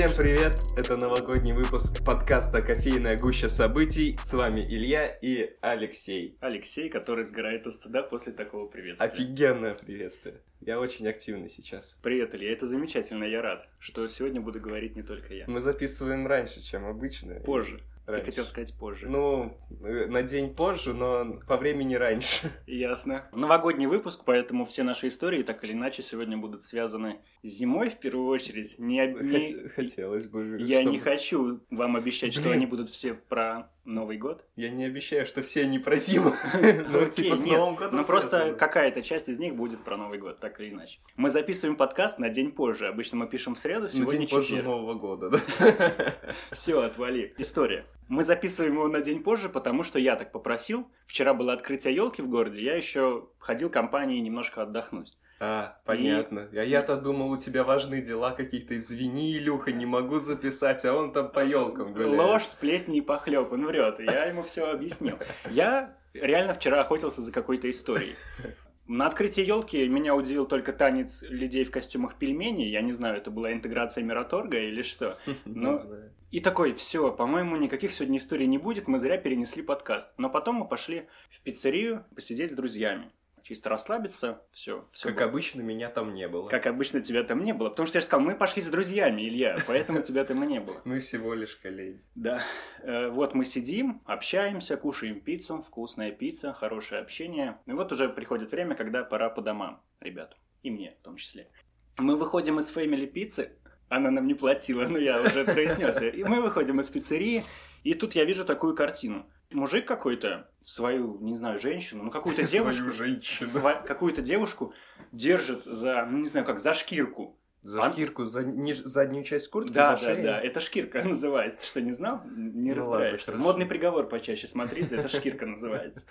Всем привет! Это новогодний выпуск подкаста «Кофейная гуща событий». С вами Илья и Алексей. Алексей, который сгорает от стыда после такого приветствия. Офигенное приветствие. Я очень активный сейчас. Привет, Илья, это замечательно, я рад, что сегодня буду говорить не только я. Мы записываем раньше, чем обычно. Позже. Раньше. Ты хотел сказать позже. Ну, э, на день позже, но по времени раньше. Ясно. Новогодний выпуск, поэтому все наши истории так или иначе сегодня будут связаны с зимой в первую очередь. Не, не- Хот- Хотелось бы, Я чтобы- не хочу вам обещать, что они будут все про Новый год. Я не обещаю, что все они про зиму. Ну, типа с Новым годом Ну просто какая-то часть из них будет про Новый год, так или иначе. Мы записываем подкаст на день позже. Обычно мы пишем в среду, сегодня день позже. Нового года, да? Все, отвали. История. Мы записываем его на день позже, потому что я так попросил. Вчера было открытие елки в городе, я еще ходил компанией немножко отдохнуть. А, понятно. А я-то думал, у тебя важные дела какие-то. Извини, Илюха, не могу записать, а он там по елкам гуляет. Ложь, сплетни и похлеб, он врет. Я ему все объяснил. Я реально вчера охотился за какой-то историей. На открытии елки меня удивил только танец людей в костюмах пельменей. Я не знаю, это была интеграция Мираторга или что. Знаю. И такой, все, по-моему, никаких сегодня историй не будет, мы зря перенесли подкаст. Но потом мы пошли в пиццерию посидеть с друзьями. Чисто расслабиться, все. Как обычно, меня там не было. Как обычно тебя там не было. Потому что я же сказал, мы пошли с друзьями, Илья, поэтому тебя там и не было. Мы всего лишь коллеги. Да. Э, Вот мы сидим, общаемся, кушаем пиццу, вкусная пицца, хорошее общение. И вот уже приходит время, когда пора по домам, ребят. И мне в том числе. Мы выходим из Family пиццы, она нам не платила, но я уже произнес. И мы выходим из пиццерии, и тут я вижу такую картину. Мужик какой-то, свою, не знаю, женщину, ну какую-то девушку, сва- какую-то девушку держит за, ну не знаю, как за шкирку. За А- шкирку, за ниж- заднюю часть куртки, Да, за да, шею? да, это шкирка называется. Ты что, не знал? Не Ну разбираешься. ладно. Модный приговор почаще смотрите, это шкирка называется.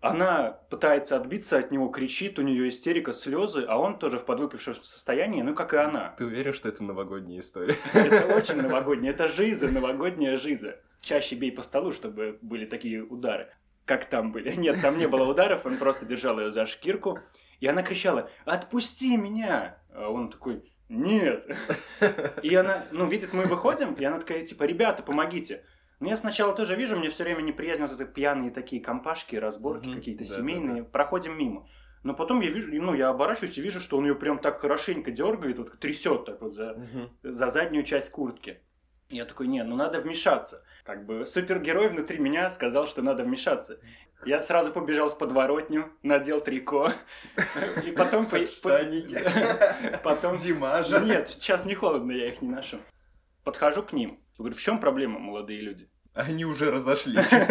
Она пытается отбиться от него, кричит, у нее истерика, слезы, а он тоже в подвыпившем состоянии, ну как и она. Ты уверен, что это новогодняя история? Это очень новогоднее, это жиза, новогодняя жиза. Чаще бей по столу, чтобы были такие удары. Как там были? Нет, там не было ударов, он просто держал ее за шкирку. И она кричала, отпусти меня! А он такой, нет. И она, ну, видит, мы выходим, и она такая, типа, ребята, помогите. Ну, я сначала тоже вижу, мне все время неприязнь вот это пьяные такие компашки, разборки Мгм. какие-то Да, семейные, да, проходим мимо. Но потом я вижу, ну, я оборачиваюсь и вижу, что он ее прям так хорошенько дергает, вот трясет так вот за, Мгм. за заднюю часть куртки. Я такой, не, ну надо вмешаться. Как бы супергерой внутри меня сказал, что надо вмешаться. Я сразу побежал в подворотню, надел трико. И потом... по- Штаники. Потом... Зима же. Нет, сейчас не холодно, я их не ношу. Подхожу к ним. Говорю, в чем проблема, молодые люди? Они уже разошлись.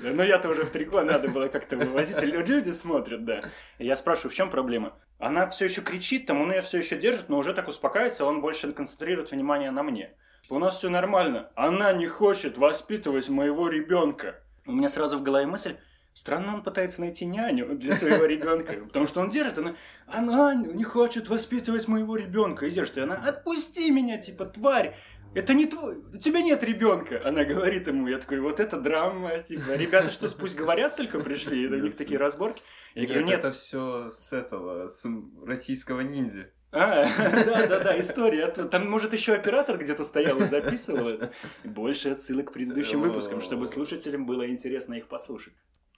Ну, я-то уже в трико, надо было как-то вывозить. Люди смотрят, да. Я спрашиваю, в чем проблема? Она все еще кричит, там он ее все еще держит, но уже так успокаивается, он больше концентрирует внимание на мне. У нас все нормально. Она не хочет воспитывать моего ребенка. У меня сразу в голове мысль, странно он пытается найти няню для своего ребенка, потому что он держит, она, она не хочет воспитывать моего ребенка, и держит, и она, отпусти меня, типа, тварь, это не твой, у тебя нет ребенка, она говорит ему, я такой, вот это драма, типа, ребята что, пусть говорят только пришли, это у них такие разборки. Я говорю, Нет, нет, это все с этого, с российского ниндзя. а, да-да-да, история. То Там, может, еще оператор где-то стоял и записывал это. Больше отсылок к предыдущим выпускам, чтобы слушателям было интересно их послушать.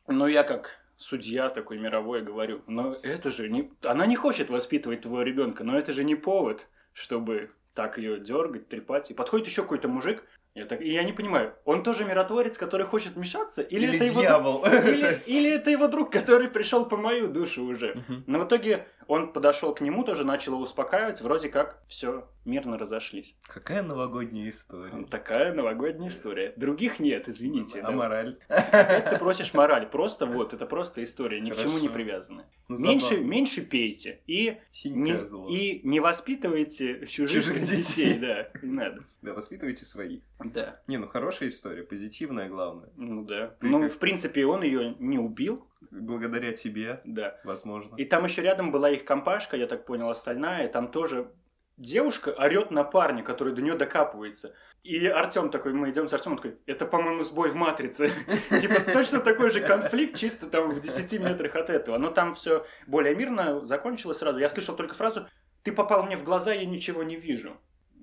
Но я как судья такой мировой говорю, но это же не... Она не хочет воспитывать твоего ребенка, но это же не повод, чтобы так ее дергать, трепать. И подходит еще какой-то мужик, я так... и я не понимаю, он тоже миротворец, который хочет вмешаться? Или, Или это его... дьявол. друг- То Или, или это его друг, который пришел по мою душу уже. Мгм. Но в итоге он подошел к нему, тоже начал его успокаивать, вроде как все мирно разошлись. Какая новогодняя история. Такая новогодняя история. Других нет, извините. А да. мораль? Опять ты просишь мораль. Просто вот, это просто история, ни к чему не Хорошо. привязанная. Ну, Меньше, забавно. меньше пейте и не, зло. и не воспитывайте чужих, Чужих детей. детей. Да, не надо. Да, воспитывайте своих. Да, Не, ну хорошая история, позитивная главное. ну да. Ты ну, как- в принципе, он ее не убил, Благодаря тебе, да. возможно. И там еще рядом была их компашка, я так понял, остальная, и там тоже девушка орет на парня, который до нее докапывается. И Артем такой, мы идем с Артемом, такой, это, по-моему, сбой в матрице. Типа точно такой же конфликт, чисто там в 10 метрах от этого. Но там все более мирно закончилось сразу. Я слышал только фразу, ты попал мне в глаза, я ничего не вижу.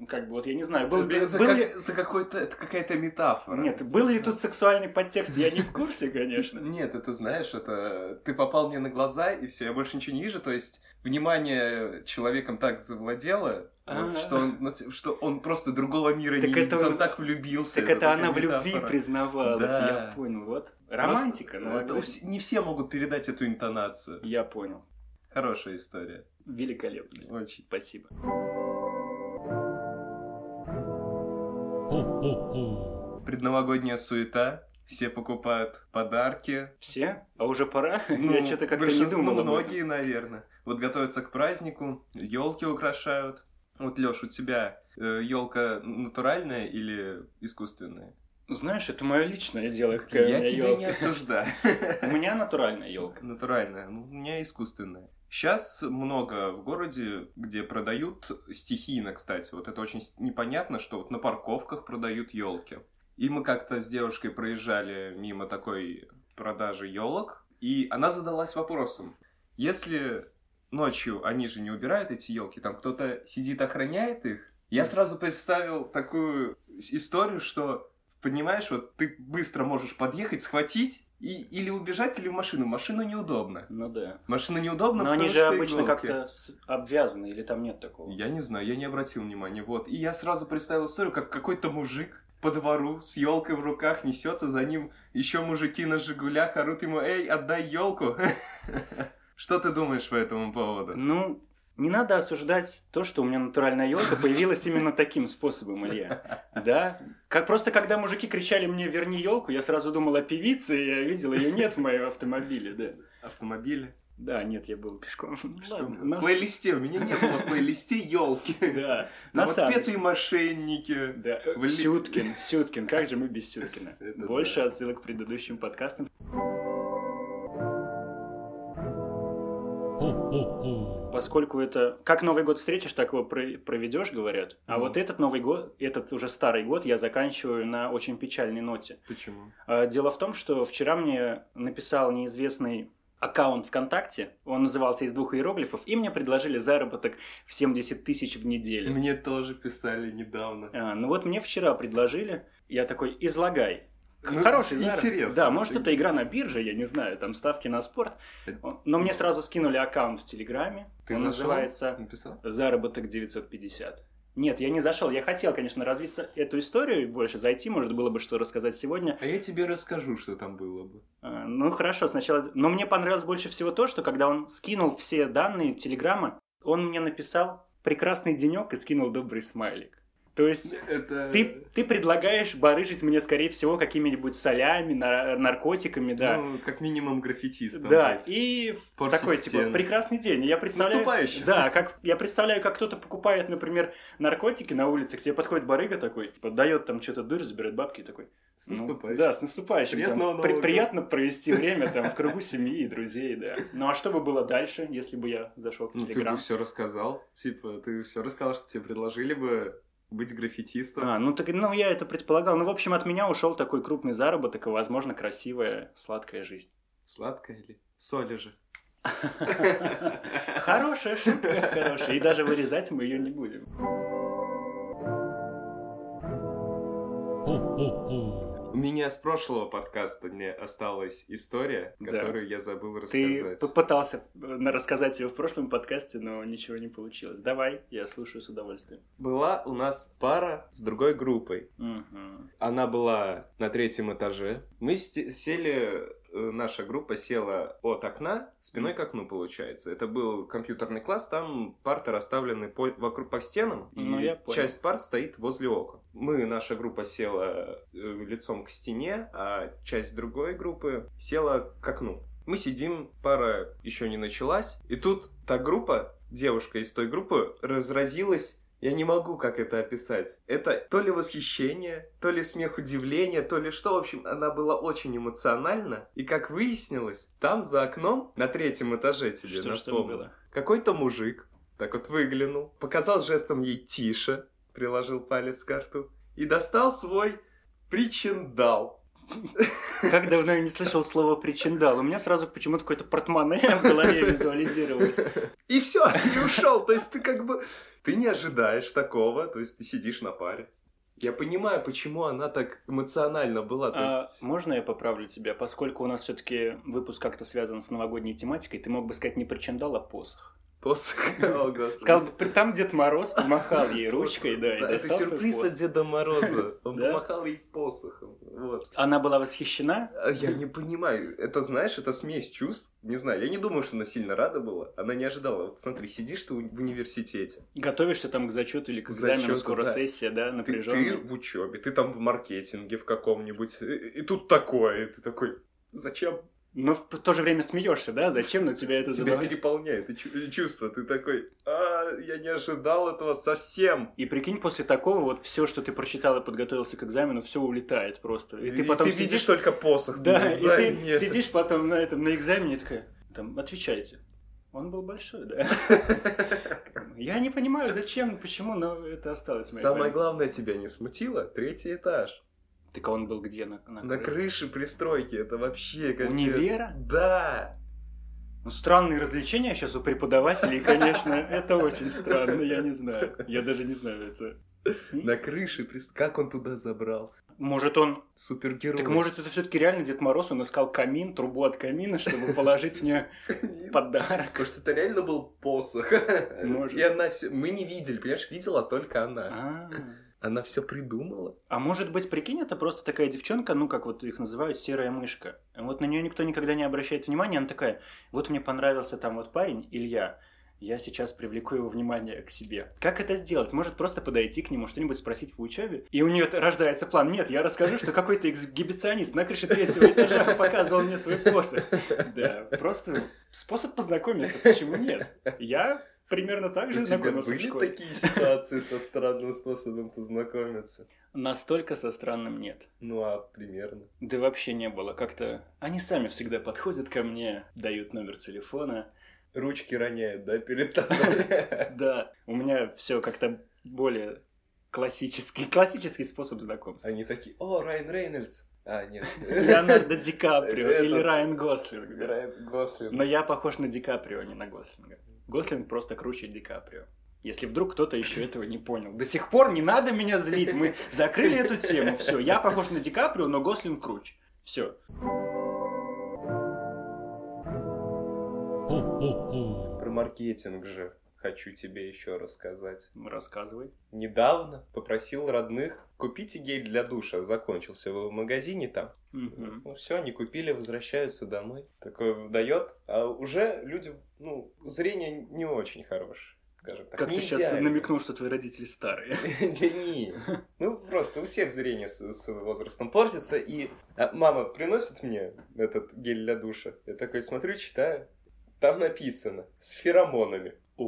Как бы, вот я не знаю, был, это, это, был как- ли... это какой-то, это какая-то метафора. Нет, был ли тут сексуальный подтекст, я не в курсе, конечно. Нет, это знаешь, это ты попал мне на глаза, и все, я больше ничего не вижу. То есть внимание человеком так завладело, вот, что, он, что он просто другого мира Так не видит, это- он так влюбился. Так это она в любви признавалась, Да. я понял, вот. Просто Романтика, ну, это у вс- не все могут передать эту интонацию. Я понял. Хорошая история. Великолепно. Очень. Спасибо. Предновогодняя суета. Все покупают подарки. Все? А уже пора? Ну, я что-то как-то не думал. Ну, многие, наверное. Вот готовятся к празднику, елки украшают. Вот, Леш, у тебя елка натуральная или искусственная? Знаешь, это мое личное дело, какая у Я меня тебя ёлка. не осуждаю. У меня натуральная елка. Натуральная. Ну, у меня искусственная. Сейчас много в городе, где продают стихийно, кстати. Вот это очень непонятно, что вот на парковках продают елки. И мы как-то с девушкой проезжали мимо такой продажи елок, и она задалась вопросом: если ночью они же не убирают эти елки, там кто-то сидит охраняет их, я сразу представил такую историю, что понимаешь, вот ты быстро можешь подъехать, схватить и или убежать, или в машину. Машину неудобно. Ну да. Машина неудобна, Но они же обычно иголки. как-то обвязаны, или там нет такого? Я не знаю, я не обратил внимания. Вот. И я сразу представил историю, как какой-то мужик по двору с елкой в руках несется, за ним еще мужики на Жигулях орут ему, эй, отдай елку. Что ты думаешь по этому поводу? Ну, не надо осуждать то, что у меня натуральная елка появилась именно таким способом, Илья. Да? Как просто когда мужики кричали мне «верни елку», я сразу думал о певице, и я видел ее нет в моем автомобиле, да. Автомобили? Да, нет, я был пешком. Ладно, В нас- плейлисте, у меня не было в плейлисте елки. Да, На вот петые мошенники. Да, Сюткин, Сюткин, как же мы без Сюткина? Больше отсылок к предыдущим подкастам. Поскольку это... Как Новый год встретишь, так его про- проведешь, говорят. А Ну. вот этот Новый год, этот уже старый год, я заканчиваю на очень печальной ноте. Почему? А, Дело в том, что вчера мне написал неизвестный аккаунт ВКонтакте, он назывался из двух иероглифов, и мне предложили заработок в 70 тысяч в неделю. Мне тоже писали недавно. А, ну вот мне вчера предложили, я такой, излагай. Ну, Хороший заработок. интересно, Да, может, это игра на бирже, я не знаю, там ставки на спорт. Но мне сразу скинули аккаунт в Телеграме. Ты он зашел? называется Написал? «Заработок 950». Нет, я не зашел. Я хотел, конечно, развить эту историю и больше зайти, может, было бы что рассказать сегодня. А я тебе расскажу, что там было бы. А, Ну, хорошо, сначала... Но мне понравилось больше всего то, что когда он скинул все данные Телеграма, он мне написал «прекрасный денек» и скинул добрый смайлик. То есть Это... ты, ты предлагаешь барыжить мне, скорее всего, какими-нибудь солями, нар- наркотиками, да. Ну, как минимум граффитистом. да, быть. и Портить такой, типа, стены. прекрасный день. Я представляю... Да, как, я представляю, как кто-то покупает, например, наркотики на улице, к тебе подходит барыга такой, типа, дает там что-то дыр, забирает бабки и такой... С ну, наступающим. да, с наступающим. там, Приятного при- Нового года. приятно провести время там в кругу семьи и друзей, да. Ну, а что бы было дальше, если бы я зашел в Ну, ты Телеграм? бы все рассказал. Типа, ты все рассказал, что тебе предложили бы быть граффитистом. А, ну так, ну я это предполагал. Ну, в общем, от меня ушел такой крупный заработок и, возможно, красивая, сладкая жизнь. Сладкое или? Соли же. Хорошая шутка, хорошая. И даже вырезать мы ее не будем. Меня с прошлого подкаста не осталась история, Да. которую я забыл Ты рассказать. попытался э, рассказать ее в прошлом подкасте, но ничего не получилось. Давай, я слушаю с удовольствием. Была у нас пара с другой группой. Мгм. Она была на третьем этаже. Мы сели, наша группа села от окна, спиной к окну, получается. Это был компьютерный класс, там парты расставлены по, вокруг по стенам, и Ну, понял. часть парт стоит возле окон. Мы, наша группа, села э, лицом к стене, а часть другой группы села к окну. Мы сидим, пара еще не началась, и тут та группа, девушка из той группы, разразилась я не могу как это описать. Это то ли восхищение, то ли смех удивления, то ли что. В общем, она была очень эмоциональна. И как выяснилось, там за окном, на третьем этаже тебе Что, что напомню, было? какой-то мужик так вот выглянул, показал жестом ей тише, приложил палец к рту и достал свой причиндал. Как давно я не слышал слово причиндал. У меня сразу почему-то какой-то портмоне в голове визуализировалось. И все, и ушел. То есть ты как бы... Ты не ожидаешь такого, то есть ты сидишь на паре. Я понимаю, почему она так эмоционально была. То А есть... можно я поправлю тебя? Поскольку у нас все-таки выпуск как-то связан с новогодней тематикой, ты мог бы сказать не причиндал, а посох. Посох. О, господи. Сказал бы, там Дед Мороз помахал ей ручкой, да, и это достал свой сюрприз от Деда Мороза. Он Да? помахал ей посохом. Вот. Она была восхищена? А Я не понимаю. Это, знаешь, это смесь чувств. Не знаю, я не думаю, что она сильно рада была. Она не ожидала. Вот смотри, сидишь ты в университете. Готовишься там к зачету или к экзамену, скоро да. сессия, да, Ты, ты напряженная. в учебе, ты там в маркетинге в каком-нибудь. И, и тут такое. И ты такой, зачем? Но в то же время смеешься, да? Зачем? Но тебя это Тебя забавляет. переполняет и чу- и чувство. Ты такой, а, я не ожидал этого совсем. И прикинь, после такого вот все, что ты прочитал и подготовился к экзамену, все улетает просто. И ты потом видишь сидишь... только посох. Да, на и ты сидишь потом на этом, на экзамене и такая, там, отвечайте. Он был большой, да. Я не понимаю, зачем, почему, но это осталось Самое памяти. главное тебя не смутило? Третий этаж. Так а он был где? На, на На крыше? пристройки, это вообще капец. Универа? Да. Ну, странные развлечения сейчас у преподавателей, конечно, это очень странно, я не знаю. Я даже не знаю это. На крыше, как он туда забрался? Может он... Супергерой. Так может это все-таки реально Дед Мороз, он искал камин, трубу от камина, чтобы положить в нее подарок. Может, это реально был посох. Может. И она все... Мы не видели, понимаешь, видела только она. Она все придумала. А может быть, прикинь, это просто такая девчонка, ну, как вот их называют, серая мышка. Вот на нее никто никогда не обращает внимания, она такая, вот мне понравился там вот парень, Илья, я сейчас привлеку его внимание к себе. Как это сделать? Может просто подойти к нему, что-нибудь спросить по учебе? И у нее рождается план. Нет, я расскажу, что какой-то эксгибиционист на крыше третьего этажа показывал мне свой посох. Да, просто способ познакомиться, почему нет? Я примерно так же знакомился в были школе. такие ситуации со странным способом познакомиться? Настолько со странным нет. Ну, а примерно. Да вообще не было. Как-то они сами всегда подходят ко мне, дают номер телефона. Ручки роняют, да, перед тобой? Да, у меня все как-то более классический, классический способ знакомства. Они такие, о, Райан Рейнольдс. А, нет. Леонардо Ди Каприо или Райан Гослинг. Райан Гослинг. Но я похож на Ди Каприо, а не на Гослинга. Гослинг просто круче Ди Каприо. Если вдруг кто-то еще этого не понял. До сих пор не надо меня злить, мы закрыли эту тему. Все, я похож на Ди Каприо, но Гослинг круче. Все. Про маркетинг же хочу тебе еще рассказать. Рассказывай. Недавно попросил родных купите гель для душа. Закончился в магазине там. Мгм. Ну все, они купили, возвращаются домой. Такое дает. А уже люди, ну, зрение не очень хорошее, скажем так. Как Не ты сейчас идеально. намекнул, что твои родители старые. Да не. Ну, просто у всех зрение с, с возрастом портится. И а, мама приносит мне этот гель для душа. Я такой смотрю, читаю. Там написано с феромонами.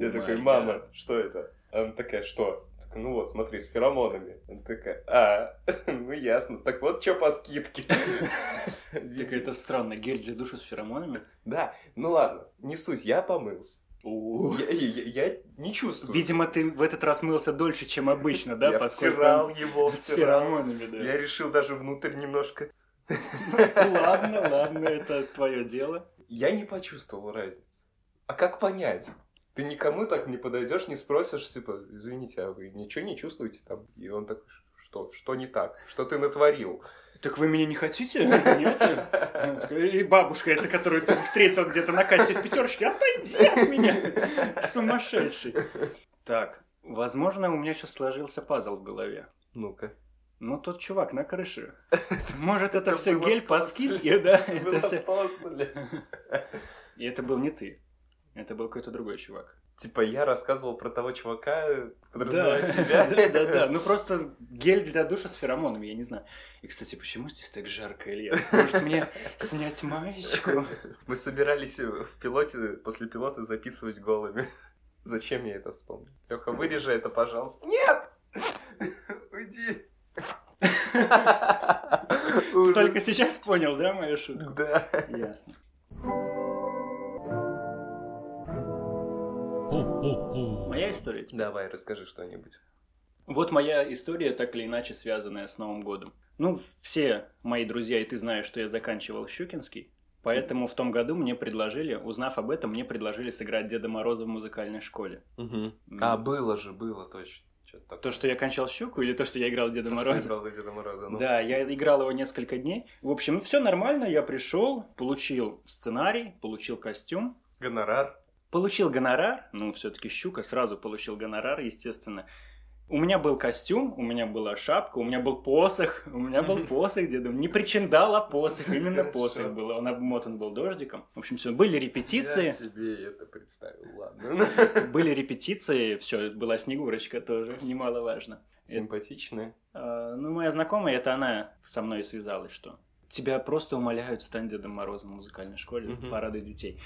Я такой, мама, что это? Она такая, что? Ну вот, смотри, с феромонами. Она такая, а, ну ясно. Так вот, что по скидке. Так это странно, гель для душа с феромонами? Да, ну ладно, не суть, я помылся. Я, я- я не чувствую. Видимо, ты в этот раз мылся дольше, чем обычно, да? я втирал его, с феромонами, да. Я решил даже внутрь немножко. Ладно, ладно, это твое дело. Я не почувствовал разницы. А как понять? Ты никому так не подойдешь, не спросишь, типа, извините, а вы ничего не чувствуете там? И он такой, что? Что не так? Что ты натворил? Так вы меня не хотите? Нет? И бабушка, это которую ты встретил где-то на кассе в пятерочке, отойди от меня, сумасшедший. Так, возможно, у меня сейчас сложился пазл в голове. Ну-ка. Ну, тот чувак на крыше. Может, это все гель по скидке, да? Это все. И это был не ты. Это был какой-то другой чувак. Типа я рассказывал про того чувака, Да, подразумевая себя. да, да, да. Ну просто гель для душа с феромонами, я не знаю. И, кстати, почему здесь так жарко, Илья? Может мне снять маечку? Мы собирались в пилоте, после пилота записывать голыми. Зачем я это вспомнил? Леха, вырежи это, пожалуйста. Нет! Уйди. Только сейчас понял, да, мою шутку? Да. Ясно. Моя история? Давай, расскажи что-нибудь. Вот моя история, так или иначе связанная с Новым годом. Ну, все мои друзья, и ты знаешь, что я заканчивал Щукинский. Поэтому в том году мне предложили, узнав об этом, мне предложили сыграть Деда Мороза в музыкальной школе. Угу. А, было же, было точно. То, что я кончал щуку, или то, что я играл Деда то, Мороза? Что играл Деда Мороза, ну. Да, я играл его несколько дней. В общем, ну, все нормально, я пришел, получил сценарий, получил костюм. Гонорар. Получил гонорар, ну, все-таки щука, сразу получил гонорар, естественно. У меня был костюм, у меня была шапка, у меня был посох, у меня был посох деда. Не причиндал, а посох, именно посох был. Он обмотан был дождиком. В общем, все, были репетиции. Я себе это представил, ладно. Были репетиции, все, была Снегурочка тоже, немаловажно. Симпатичная. Ну, моя знакомая, это она со мной связалась, что тебя просто умоляют стать Дедом Морозом в музыкальной школе, порадуй детей.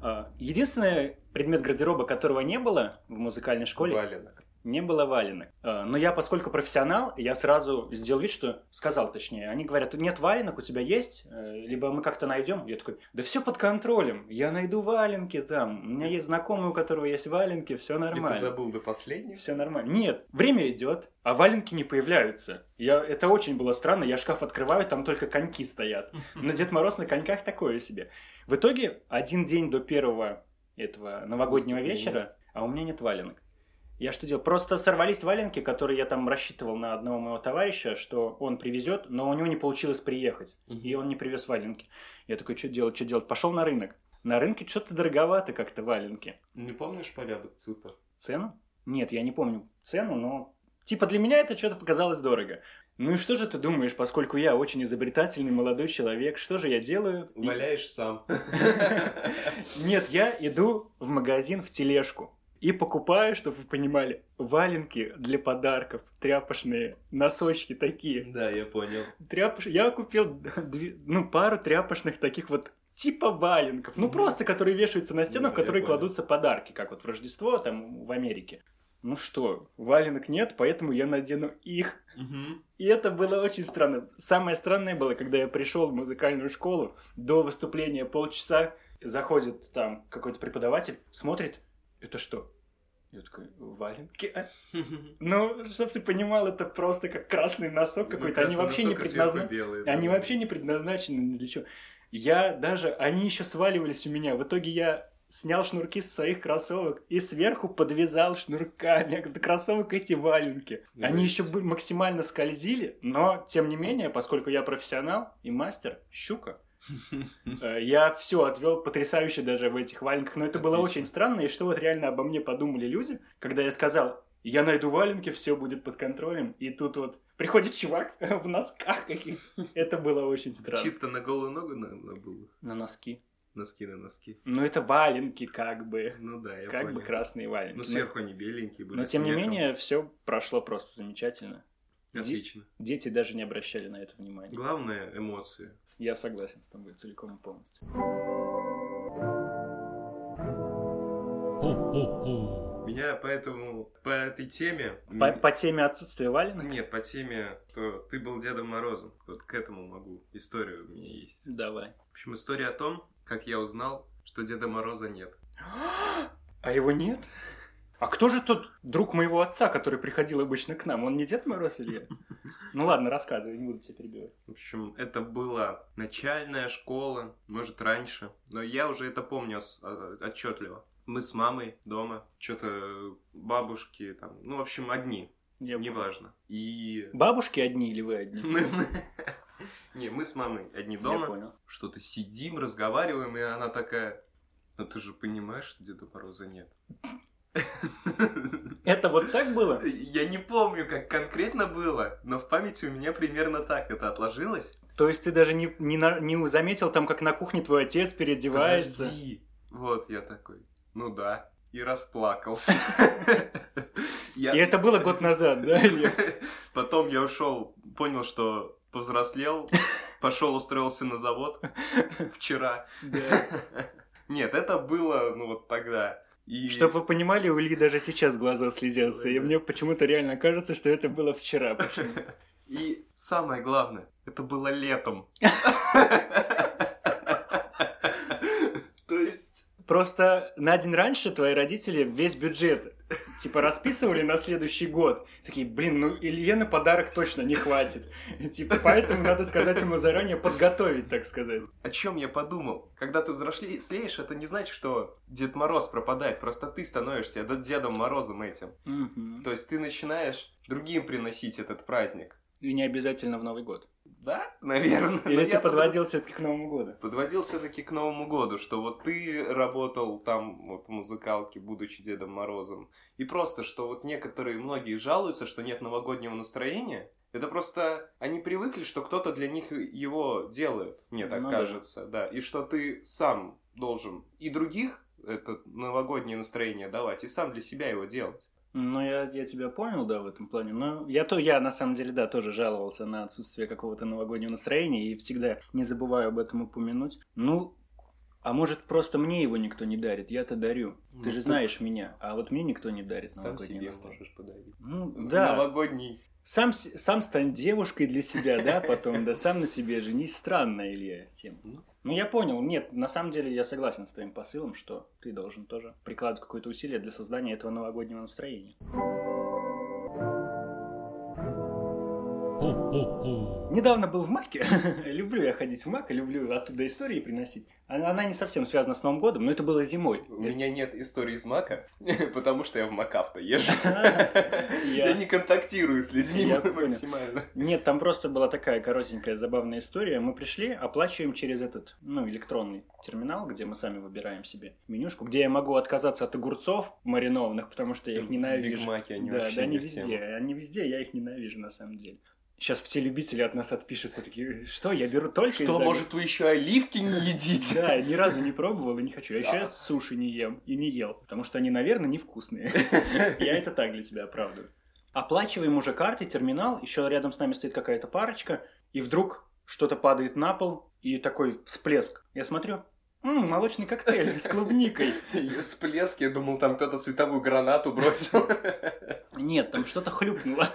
А, единственный предмет гардероба, которого не было в музыкальной школе... Валенок не было валенок. Э, но я, поскольку профессионал, я сразу сделал вид, что сказал точнее. Они говорят, нет валенок, у тебя есть? Э, либо мы как-то найдем. Я такой, да все под контролем. Я найду валенки там. У меня есть знакомый, у которого есть валенки, все нормально. И ты забыл до последнего? Все нормально. Нет, время идет, а валенки не появляются. Я, это очень было странно. Я шкаф открываю, там только коньки стоят. Но Дед Мороз на коньках такое себе. В итоге, один день до первого этого новогоднего вечера, а у меня нет валенок. Я что делал? Просто сорвались валенки, которые я там рассчитывал на одного моего товарища, что он привезет, но у него не получилось приехать. Угу. И он не привез валенки. Я такой, что делать, что делать? Пошел на рынок. На рынке что-то дороговато как-то валенки. Не помнишь порядок цифр? Цену? Нет, я не помню цену, но... Типа для меня это что-то показалось дорого. Ну и что же ты думаешь, поскольку я очень изобретательный молодой человек, что же я делаю? Валяешь сам. Нет, я иду в магазин в тележку и покупаю, чтобы вы понимали, валенки для подарков, тряпочные, носочки такие. Да, я понял. Тряпош... Я купил ну, пару тряпочных таких вот типа валенков. Ну, mm-hmm. просто, которые вешаются на стену, да, в которые кладутся подарки, как вот в Рождество там в Америке. Ну что, валенок нет, поэтому я надену их. Угу. И это было очень странно. Самое странное было, когда я пришел в музыкальную школу, до выступления полчаса, заходит там какой-то преподаватель, смотрит, это что? Я такой, валенки? Ну, чтобы ты понимал, это просто как красный носок ну, какой-то. Они вообще не предназначены. Они вообще не предназначены для чего. Я даже, они еще сваливались у меня. В итоге я снял шнурки с своих кроссовок и сверху подвязал шнурками кроссовок эти валенки. Да Они еще максимально скользили, но тем не менее, поскольку я профессионал и мастер, щука, я все отвел потрясающе даже в этих валенках, но это было очень странно, и что вот реально обо мне подумали люди, когда я сказал, я найду валенки, все будет под контролем, и тут вот приходит чувак в носках каких Это было очень странно. Чисто на голую ногу было? На носки. Носки на носки. Ну, это валенки, как бы. Ну да, я Как понял. бы красные валенки. Ну, сверху они беленькие были. Но, тем не менее, все прошло просто замечательно. Отлично. Дети даже не обращали на это внимания. Главное – эмоции. Я согласен с тобой целиком и полностью. Меня поэтому по этой теме... По, по теме отсутствия валенок? Нет, по теме, что ты был Дедом Морозом. Вот к этому могу. История у меня есть. Давай. В общем, история о том, как я узнал, что Деда Мороза нет. А его нет? А кто же тот друг моего отца, который приходил обычно к нам? Он не Дед Мороз или я? Ну ладно, рассказывай, не буду тебя перебивать. В общем, это была начальная школа, может раньше, но я уже это помню а, отчетливо. Мы с мамой дома, что-то бабушки там, ну, в общем, одни. Я неважно. И... Бабушки одни или вы одни? Не, мы с мамой одни дома. Что-то сидим, разговариваем, и она такая... Ну ты же понимаешь, что Деда Мороза нет. Это вот так было? Я не помню, как конкретно было, но в памяти у меня примерно так это отложилось. То есть ты даже не, не, не заметил там, как на кухне твой отец переодевается? Подожди. Вот я такой. Ну да. И расплакался. И это было год назад, да? Потом я ушел, понял, что повзрослел, пошел устроился на завод вчера. Нет, это было, ну вот тогда. И... Чтобы вы понимали, у Ильи даже сейчас глаза слезятся, и мне почему-то реально кажется, что это было вчера. И самое главное, это было летом. То есть... Просто на день раньше твои родители весь бюджет типа расписывали на следующий год. Такие, блин, ну Илье на подарок точно не хватит. Типа, поэтому надо сказать ему заранее подготовить, так сказать. О чем я подумал? Когда ты взрослеешь, это не значит, что Дед Мороз пропадает, просто ты становишься Дедом Морозом этим. То есть ты начинаешь другим приносить этот праздник. И не обязательно в Новый год. Да, наверное. Или ты подводил все-таки к Новому году? Подводил все-таки к Новому году, что вот ты работал там вот в музыкалке, будучи Дедом Морозом. И просто, что вот некоторые, многие жалуются, что нет новогоднего настроения. Это просто они привыкли, что кто-то для них его делает, мне так ну, кажется, да. да. И что ты сам должен и других это новогоднее настроение давать, и сам для себя его делать. Ну, я, я тебя понял, да, в этом плане. Но я то, я на самом деле, да, тоже жаловался на отсутствие какого-то новогоднего настроения и всегда не забываю об этом упомянуть. Ну, а может, просто мне его никто не дарит? Я-то дарю. Ну, Ты же знаешь меня, а вот мне никто не дарит Сам себе настроение. можешь подарить. Ну, да. Новогодний. Сам, сам стань девушкой для себя, да, потом, да, сам на себе женись. Странная, Илья, тема. Ну, ну, я понял. Нет, на самом деле я согласен с твоим посылом, что ты должен тоже прикладывать какое-то усилие для создания этого новогоднего настроения. Недавно был в Маке. люблю я ходить в Мак, люблю оттуда истории приносить. Она, она не совсем связана с Новым годом, но это было зимой. У меня нет истории из Мака, потому что я в Макафто езжу. Я не контактирую с людьми максимально. Нет, там просто была такая коротенькая забавная история. Мы пришли, оплачиваем через этот, ну, электронный терминал, где мы сами выбираем себе менюшку, где я могу отказаться от огурцов маринованных, потому что я их ненавижу. Бигмаки, они да, да, они везде. Они везде, я их ненавижу на самом деле. Сейчас все любители от нас отпишутся, такие, что, я беру только Что, может, вы еще оливки не едите? Да, ни разу не пробовал и не хочу. Я еще суши не ем и не ел, потому что они, наверное, невкусные. Я это так для себя оправдываю. Оплачиваем уже картой, терминал, еще рядом с нами стоит какая-то парочка, и вдруг что-то падает на пол, и такой всплеск. Я смотрю, Ммм, молочный коктейль с клубникой. Ее всплеск, я думал, там кто-то световую гранату бросил. Нет, там что-то хлюпнуло.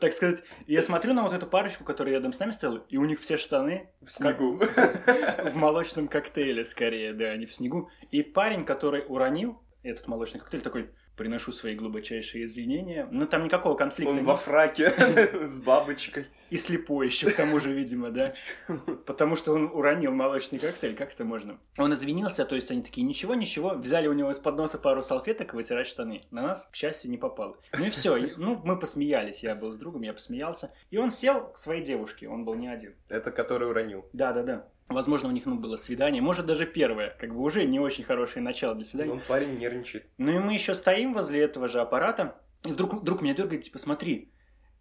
Так сказать, я смотрю на вот эту парочку, которая рядом с нами стояла, и у них все штаны... В снегу. В молочном коктейле, скорее, да, они в снегу. И парень, который уронил этот молочный коктейль, такой, приношу свои глубочайшие извинения. Но там никакого конфликта Он нет. во фраке с бабочкой. И слепой еще к тому же, видимо, да? Потому что он уронил молочный коктейль, как это можно? Он извинился, то есть они такие, ничего, ничего, взяли у него из-под носа пару салфеток вытирать штаны. На нас, к счастью, не попало. Ну и все, ну мы посмеялись, я был с другом, я посмеялся. И он сел к своей девушке, он был не один. Это который уронил? Да-да-да. Возможно, у них ну, было свидание, может даже первое, как бы уже не очень хорошее начало для свидания. Он парень нервничает. Ну и мы еще стоим возле этого же аппарата, и вдруг, вдруг меня дергает, типа, смотри.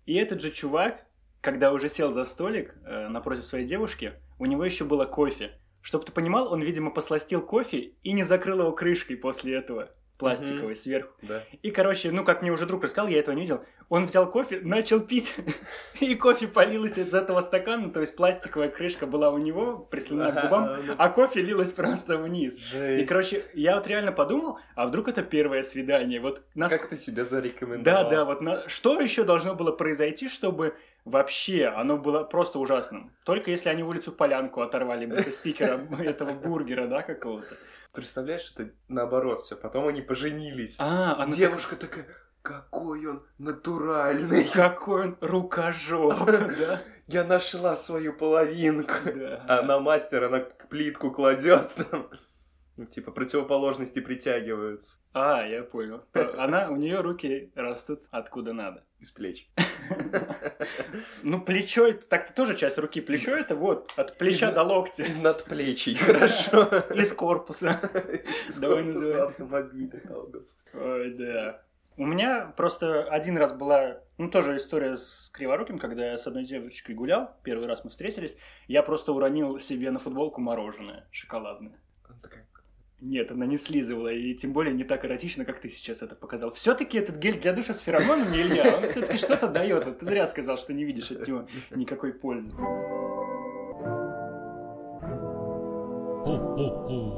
И этот же чувак, когда уже сел за столик э, напротив своей девушки, у него еще было кофе. Чтобы ты понимал, он, видимо, посластил кофе и не закрыл его крышкой после этого пластиковый mm-hmm. сверху. Да. И, короче, ну, как мне уже друг рассказал, я этого не видел. Он взял кофе, начал пить, и кофе полилось из этого стакана, то есть пластиковая крышка была у него прислонена к губам, а кофе лилось просто вниз. Жесть. И, короче, я вот реально подумал, а вдруг это первое свидание? Вот нас... Как ты себя зарекомендовал? Да, да, вот на... что еще должно было произойти, чтобы вообще оно было просто ужасным? Только если они улицу Полянку оторвали бы со стикером этого бургера, да, какого-то. Представляешь, это наоборот все. Потом они поженились. А, она Девушка так... такая, какой он натуральный. Какой он рукожоп, да? Я нашла свою половинку. Она мастер, она плитку кладет там. Ну, типа, противоположности притягиваются. А, я понял. Она, у нее руки растут откуда надо. Из плеч. Ну, плечо, это так-то тоже часть руки. Плечо это вот, от плеча до локтя. Из надплечий, хорошо. Из корпуса. Из корпуса автомобиля. Ой, да. У меня просто один раз была, ну, тоже история с Криворуким, когда я с одной девочкой гулял, первый раз мы встретились, я просто уронил себе на футболку мороженое шоколадное. Нет, она не слизывала, и тем более не так эротично, как ты сейчас это показал. Все-таки этот гель для душа с феромонами, Илья, он все-таки что-то дает. Вот ты зря сказал, что не видишь от него никакой пользы.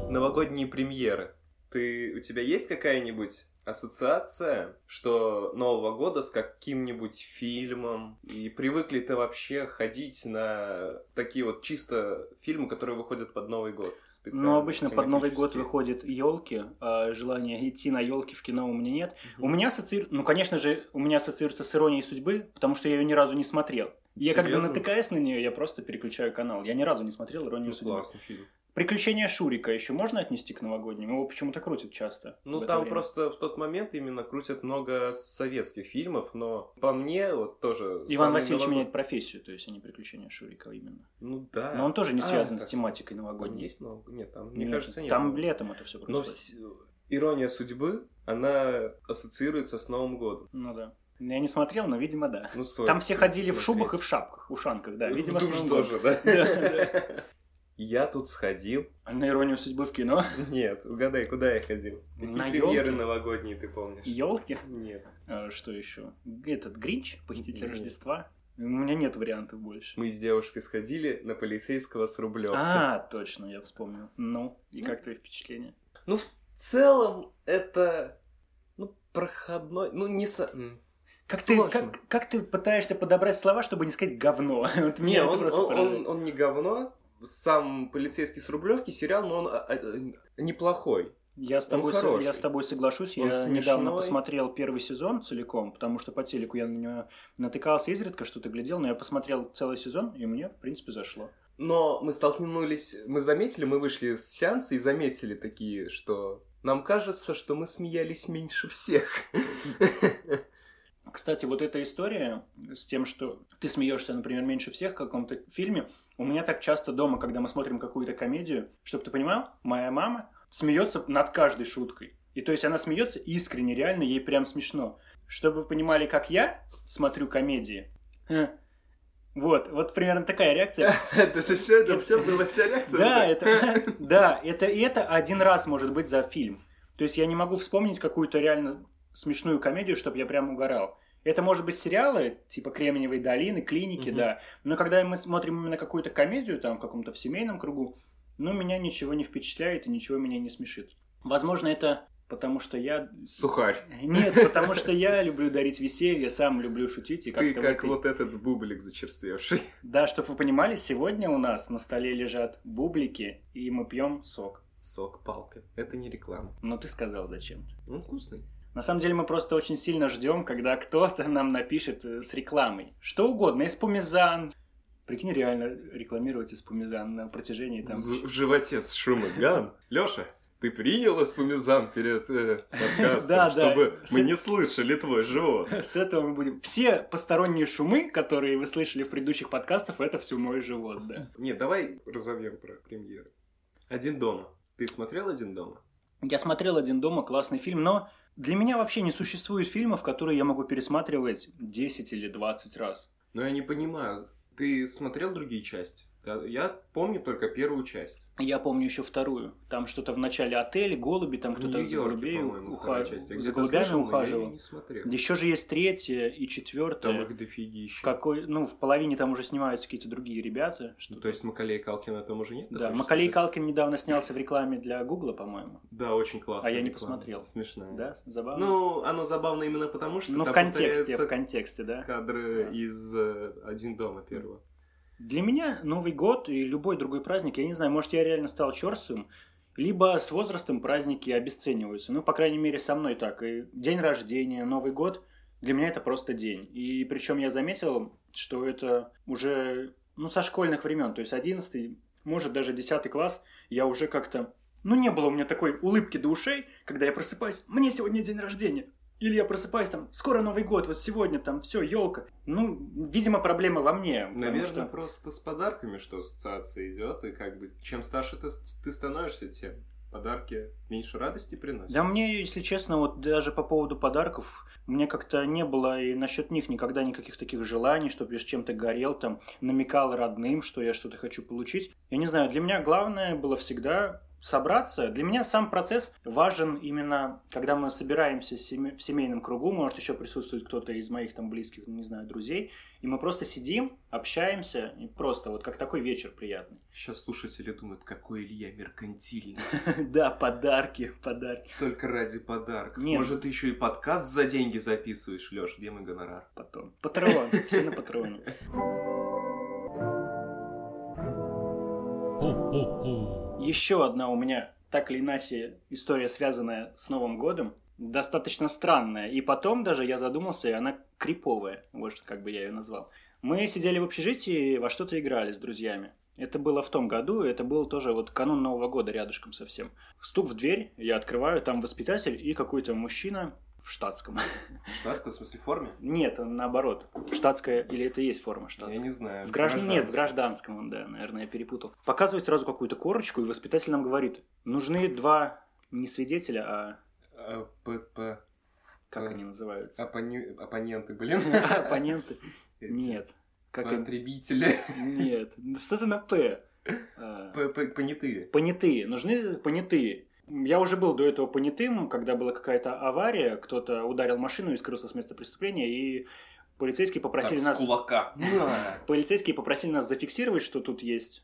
Новогодние премьеры. Ты, у тебя есть какая-нибудь ассоциация, что Нового года с каким-нибудь фильмом, и привыкли-то вообще ходить на такие вот чисто фильмы, которые выходят под Новый год. Ну, обычно под Новый год выходят елки, а желания идти на елки в кино у меня нет. Угу. У меня ассоциируется, ну, конечно же, у меня ассоциируется с иронией судьбы, потому что я ее ни разу не смотрел. Я Серьезно? когда натыкаюсь на нее, я просто переключаю канал. Я ни разу не смотрел «Иронию ну, судьбы». Классный фильм. Приключения Шурика еще можно отнести к новогодним? Его почему-то крутят часто. Ну, там время. просто в тот момент именно крутят много советских фильмов, но по мне вот тоже... Иван Васильевич новогод... меняет профессию, то есть, а не приключения Шурика именно. Ну да. Но он тоже не а, связан а, с тематикой новогодней. Есть, но нет, там, мне нет, кажется, нет. Там летом это все происходит. Но ирония судьбы, она ассоциируется с Новым годом. Ну да. Я не смотрел, но, видимо, да. Ну, стоит, Там все ходили смотреть. в шубах и в шапках, ушанках, да. Видимо, в душ тоже, да? Я тут сходил. А на иронию судьбы в кино? Нет, угадай, куда я ходил? Какие на премьеры новогодние ты помнишь? Елки? Нет. А, что еще? Этот Гринч, похититель нет. Рождества? У меня нет вариантов больше. Мы с девушкой сходили на полицейского с Рублевки. А, точно, я вспомнил. Ну, и как твои впечатления? Ну, в целом, это, ну, проходной, ну, не со... Как ты, как, как ты пытаешься подобрать слова, чтобы не сказать говно? вот не, он, он, он, он не говно, сам полицейский с Рублевки сериал, но он а, а, неплохой. Я с, тобой, с, я с тобой соглашусь. Он я смешной. недавно посмотрел первый сезон целиком, потому что по телеку я на него натыкался изредка, что-то глядел, но я посмотрел целый сезон, и мне, в принципе, зашло. Но мы столкнулись, мы заметили, мы вышли с сеанса и заметили такие, что нам кажется, что мы смеялись меньше всех. Кстати, вот эта история с тем, что ты смеешься, например, меньше всех в каком-то фильме, у меня так часто дома, когда мы смотрим какую-то комедию, чтобы ты понимал, моя мама смеется над каждой шуткой. И то есть она смеется искренне, реально, ей прям смешно. Чтобы вы понимали, как я смотрю комедии, вот, вот примерно такая реакция. Это все, это все была вся реакция? Да, это, да, это, это один раз может быть за фильм. То есть я не могу вспомнить какую-то реально смешную комедию, чтобы я прям угорал. Это может быть сериалы, типа «Кремниевой долины», «Клиники», угу. да. Но когда мы смотрим именно какую-то комедию, там, в каком-то в семейном кругу, ну, меня ничего не впечатляет и ничего меня не смешит. Возможно, это потому что я... Сухарь. Нет, потому что я люблю дарить веселье, сам люблю шутить. И Ты как этой... вот этот бублик зачерствевший. Да, чтобы вы понимали, сегодня у нас на столе лежат бублики, и мы пьем сок. Сок палка. Это не реклама. Но ты сказал зачем. Он вкусный. На самом деле мы просто очень сильно ждем, когда кто-то нам напишет э, с рекламой. Что угодно, эспумизан. Прикинь, реально рекламировать эспумизан на протяжении там... В, в животе с шумом. Ган, Лёша, ты принял эспумизан перед э, подкастом, да, чтобы да. мы с... не слышали твой живот. С этого мы будем... Все посторонние шумы, которые вы слышали в предыдущих подкастах, это все мой живот, да. Нет, давай разовьем про премьеры. «Один дома». Ты смотрел «Один дома»? Я смотрел «Один дома», классный фильм, но для меня вообще не существует фильмов, которые я могу пересматривать 10 или 20 раз. Но я не понимаю, ты смотрел другие части? Я помню только первую часть. Я помню еще вторую. Там что-то в начале отель, голуби, там кто-то за голубей уха... за голубями ухаживал. Еще же есть третья и четвертая. Там их дофигища. Какой, ну, в половине там уже снимаются какие-то другие ребята. Что ну, то есть Макалей Калкина там уже нет? Да, Макалей Калкин недавно снялся в рекламе для Гугла, по-моему. Да, очень классно. А я не посмотрел. Смешно. Да, забавно. Ну, оно забавно именно потому, что Ну, в контексте, в контексте, да. Кадры да. из э, «Один дома» первого. Для меня Новый год и любой другой праздник, я не знаю, может, я реально стал черствым, либо с возрастом праздники обесцениваются. Ну, по крайней мере, со мной так. И день рождения, Новый год, для меня это просто день. И причем я заметил, что это уже, ну, со школьных времен, то есть 11 может, даже 10 класс, я уже как-то... Ну, не было у меня такой улыбки до ушей, когда я просыпаюсь, мне сегодня день рождения. Или я просыпаюсь там, скоро Новый год, вот сегодня там все, елка. Ну, видимо, проблема во мне. Наверное, что... просто с подарками, что ассоциация идет, и как бы чем старше ты, ты становишься, тем подарки меньше радости приносят. Да мне, если честно, вот даже по поводу подарков, мне как-то не было и насчет них никогда никаких таких желаний, чтобы я с чем-то горел, там, намекал родным, что я что-то хочу получить. Я не знаю, для меня главное было всегда собраться. Для меня сам процесс важен именно, когда мы собираемся в семейном кругу, может еще присутствует кто-то из моих там близких, не знаю, друзей, и мы просто сидим, общаемся, и просто вот как такой вечер приятный. Сейчас слушатели думают, какой Илья меркантильный. Да, подарки, подарки. Только ради подарков. Может, ты еще и подкаст за деньги записываешь, Леш, где мой гонорар? Потом. Патрон, все на патроне. Еще одна у меня, так или иначе, история, связанная с Новым годом, достаточно странная. И потом даже я задумался, и она криповая, вот как бы я ее назвал. Мы сидели в общежитии во что-то играли с друзьями. Это было в том году, это был тоже вот канун Нового года рядышком совсем. Стук в дверь, я открываю, там воспитатель и какой-то мужчина штатском. В штатском, в смысле, форме? Нет, наоборот. Штатская, или это и есть форма штатская? Я не знаю. В граждан... Нет, в гражданском он, да, наверное, я перепутал. Показывает сразу какую-то корочку, и воспитатель нам говорит, нужны два не свидетеля, а... а ПП... Как они называются? Оппони... Оппоненты, блин. Оппоненты? Нет. Как Потребители. Нет, что-то на П. А. Понятые. Понятые. Нужны понятые. Я уже был до этого понятым, когда была какая-то авария, кто-то ударил машину и скрылся с места преступления, и полицейские попросили как нас... кулака. Полицейские попросили нас зафиксировать, что тут есть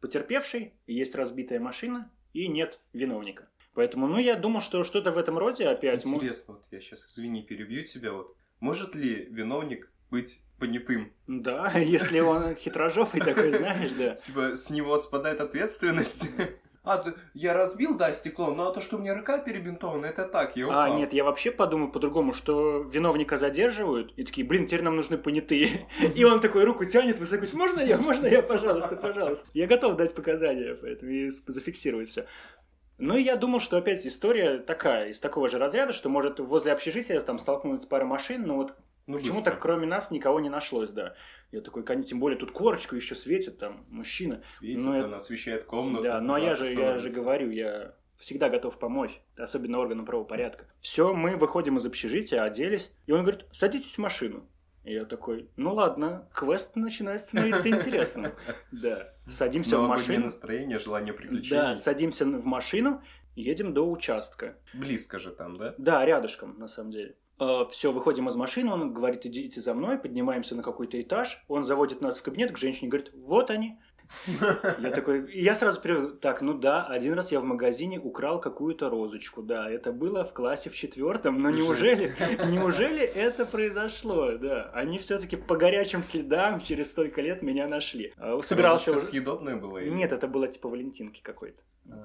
потерпевший, есть разбитая машина и нет виновника. Поэтому, ну, я думал, что что-то в этом роде опять... Интересно, вот я сейчас, извини, перебью тебя, вот. Может ли виновник быть понятым? Да, если он хитрожопый такой, знаешь, да. Типа, с него спадает ответственность. А, я разбил, да, стекло, но то, что у меня рука перебинтована, это так, я упал. А, нет, я вообще подумал по-другому, что виновника задерживают, и такие, блин, теперь нам нужны понятые. И он такой руку тянет, высоко, можно я, можно я, пожалуйста, пожалуйста. Я готов дать показания, поэтому и зафиксировать все. Ну и я думал, что опять история такая, из такого же разряда, что может возле общежития там столкнуться пара машин, но вот ну, почему-то кроме нас никого не нашлось, да. Я такой, тем более тут корочка еще светит, там мужчина. Светит, но она освещает комнату. Да, ну а я же, я же говорю, я всегда готов помочь, особенно органам правопорядка. Все, мы выходим из общежития, оделись, и он говорит, садитесь в машину. И я такой, ну ладно, квест начинает становиться интересным. Да, садимся в машину. настроение, желание приключений. Да, садимся в машину, едем до участка. Близко же там, да? Да, рядышком, на самом деле. Э, все, выходим из машины, он говорит, идите за мной, поднимаемся на какой-то этаж, он заводит нас в кабинет к женщине, говорит, вот они. Я такой, я сразу привык, так, ну да, один раз я в магазине украл какую-то розочку, да, это было в классе в четвертом, но неужели, неужели это произошло, да, они все-таки по горячим следам через столько лет меня нашли. А, собирался уже... съедобная была? Нет, это было типа Валентинки какой-то. А,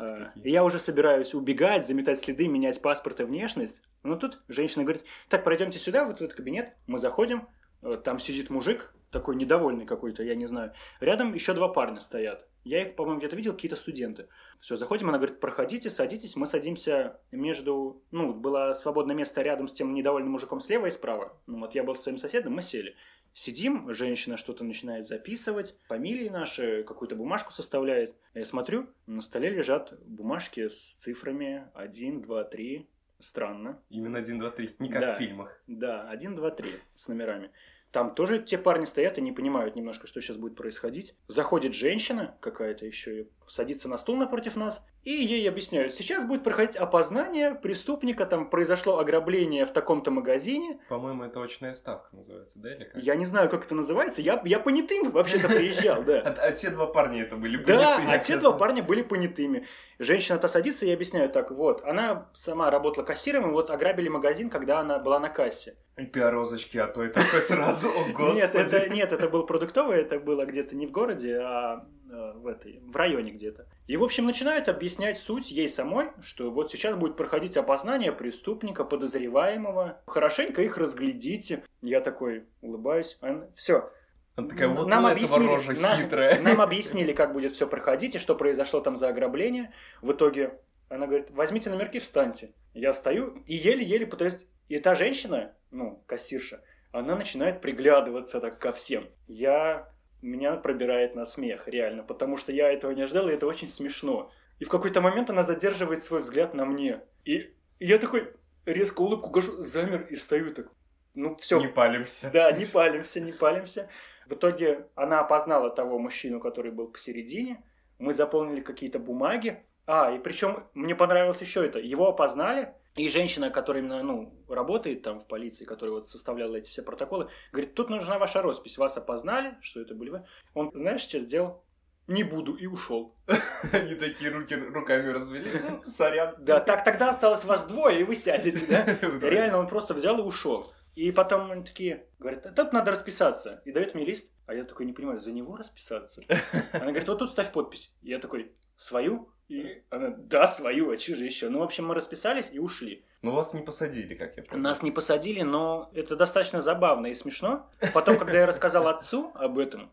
а, я уже собираюсь убегать, заметать следы, менять паспорт и внешность. Но тут женщина говорит, так, пройдемте сюда, вот в этот кабинет. Мы заходим, э, там сидит мужик, такой недовольный какой-то, я не знаю. Рядом еще два парня стоят. Я их, по-моему, где-то видел, какие-то студенты. Все, заходим, она говорит, проходите, садитесь. Мы садимся между... Ну, было свободное место рядом с тем недовольным мужиком слева и справа. Ну, вот я был с своим соседом, мы сели. Сидим, женщина что-то начинает записывать, фамилии наши, какую-то бумажку составляет. Я смотрю, на столе лежат бумажки с цифрами 1, 2, 3. Странно. Именно 1, 2, 3, не как да, в фильмах. Да, 1, 2, 3 с номерами. Там тоже те парни стоят и не понимают немножко, что сейчас будет происходить. Заходит женщина какая-то еще, садится на стул напротив нас, и ей объясняют, сейчас будет проходить опознание преступника, там произошло ограбление в таком-то магазине. По-моему, это очная ставка называется, да, или как? Я не знаю, как это называется, я, я понятым вообще-то приезжал, да. А, те два парня это были понятыми? Да, а те два парня были понятыми. Женщина-то садится и объясняют так, вот, она сама работала кассиром, и вот ограбили магазин, когда она была на кассе. Ты о розочке, а то и такой сразу, о господи. Нет, это, нет, это был продуктовый, это было где-то не в городе, а в, этой, в районе где-то. И, в общем, начинают объяснять суть ей самой, что вот сейчас будет проходить опознание преступника, подозреваемого. Хорошенько их разглядите. Я такой улыбаюсь. Все. Она такая, вот нам объяснили, рожа хитрая. Нам, нам объяснили, как будет все проходить и что произошло там за ограбление. В итоге она говорит, возьмите номерки, встаньте. Я стою и еле-еле пытаюсь... И та женщина, ну, кассирша, она начинает приглядываться так ко всем. Я... Меня пробирает на смех, реально, потому что я этого не ожидал, и это очень смешно. И в какой-то момент она задерживает свой взгляд на мне. И, и я такой резко улыбку гажу, замер и стою так. Ну, все. Не палимся. Да, не палимся, не палимся. В итоге она опознала того мужчину, который был посередине. мы заполнили какие-то бумаги. А, и причем мне понравилось еще это. Его опознали, и женщина, которая именно, ну, работает там в полиции, которая вот составляла эти все протоколы, говорит, тут нужна ваша роспись, вас опознали, что это были вы. Он, знаешь, что сделал? Не буду, и ушел. Они такие руки руками развели. Ну, сорян. Да, так тогда осталось вас двое, и вы сядете, да? Реально, он просто взял и ушел. И потом они такие, говорят, тут надо расписаться. И дает мне лист, а я такой не понимаю, за него расписаться? Она говорит, вот тут ставь подпись. Я такой, свою? И она, да, свою, а че же еще? Ну, в общем, мы расписались и ушли. Но вас не посадили, как я понял. Нас не посадили, но это достаточно забавно и смешно. Потом, когда я рассказал отцу об этом,